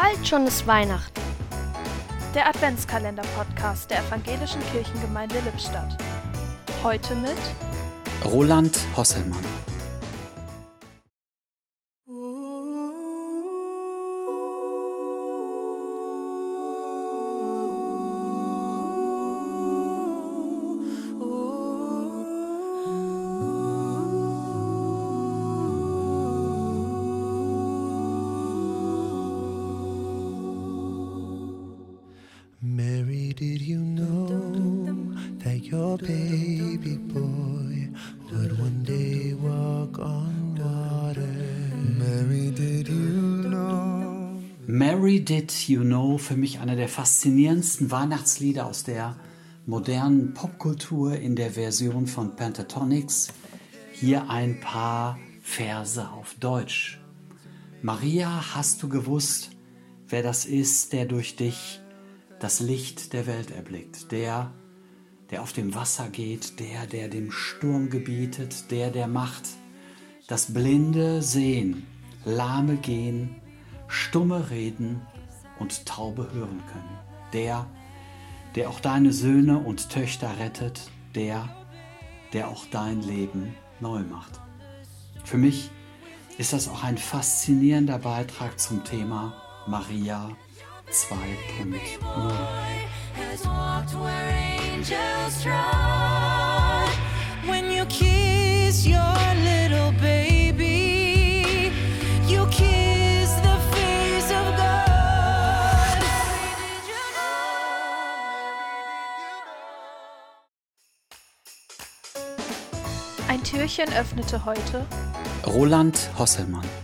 Bald schon ist Weihnachten. Der Adventskalender-Podcast der Evangelischen Kirchengemeinde Lippstadt. Heute mit Roland Hosselmann. Mary, did you know that your baby boy would one day walk on water? Mary, did you know? Mary Did You Know, für mich einer der faszinierendsten Weihnachtslieder aus der modernen Popkultur in der Version von Pentatonics. Hier ein paar Verse auf Deutsch. Maria, hast du gewusst, wer das ist, der durch dich das Licht der Welt erblickt? Der, der auf dem Wasser geht, der, der dem Sturm gebietet, der, der macht, dass Blinde sehen, Lahme gehen, Stumme reden und Taube hören können. Der, der auch deine Söhne und Töchter rettet, der, der auch dein Leben neu macht. Für mich ist das auch ein faszinierender Beitrag zum Thema Maria 2.0. has walked where angels trod. When you kiss your little baby, you kiss the face of God. Did you Ein Türchen öffnete heute Roland Hosselmann.